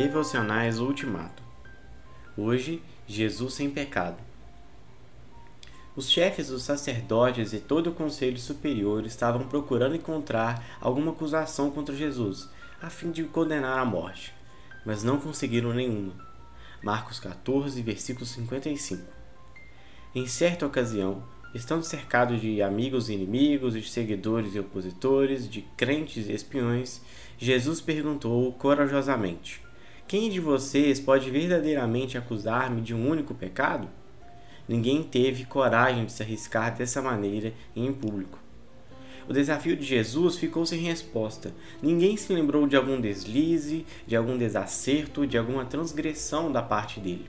Devocionais Ultimato. Hoje, Jesus sem pecado. Os chefes dos sacerdotes e todo o conselho superior estavam procurando encontrar alguma acusação contra Jesus, a fim de o condenar à morte, mas não conseguiram nenhuma. Marcos 14, versículo 55. Em certa ocasião, estando cercado de amigos e inimigos, de seguidores e opositores, de crentes e espiões, Jesus perguntou corajosamente: Quem de vocês pode verdadeiramente acusar-me de um único pecado? Ninguém teve coragem de se arriscar dessa maneira em público. O desafio de Jesus ficou sem resposta. Ninguém se lembrou de algum deslize, de algum desacerto, de alguma transgressão da parte dele.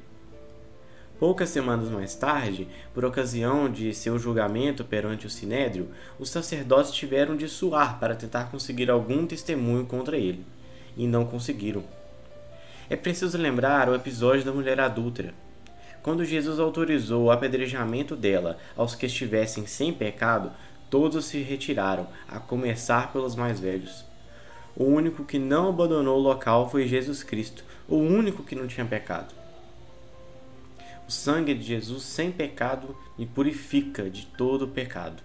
Poucas semanas mais tarde, por ocasião de seu julgamento perante o Sinédrio, os sacerdotes tiveram de suar para tentar conseguir algum testemunho contra ele, e não conseguiram. É preciso lembrar o episódio da mulher adúltera. Quando Jesus autorizou o apedrejamento dela aos que estivessem sem pecado, todos se retiraram, a começar pelos mais velhos. O único que não abandonou o local foi Jesus Cristo, o único que não tinha pecado. O sangue de Jesus sem pecado me purifica de todo pecado.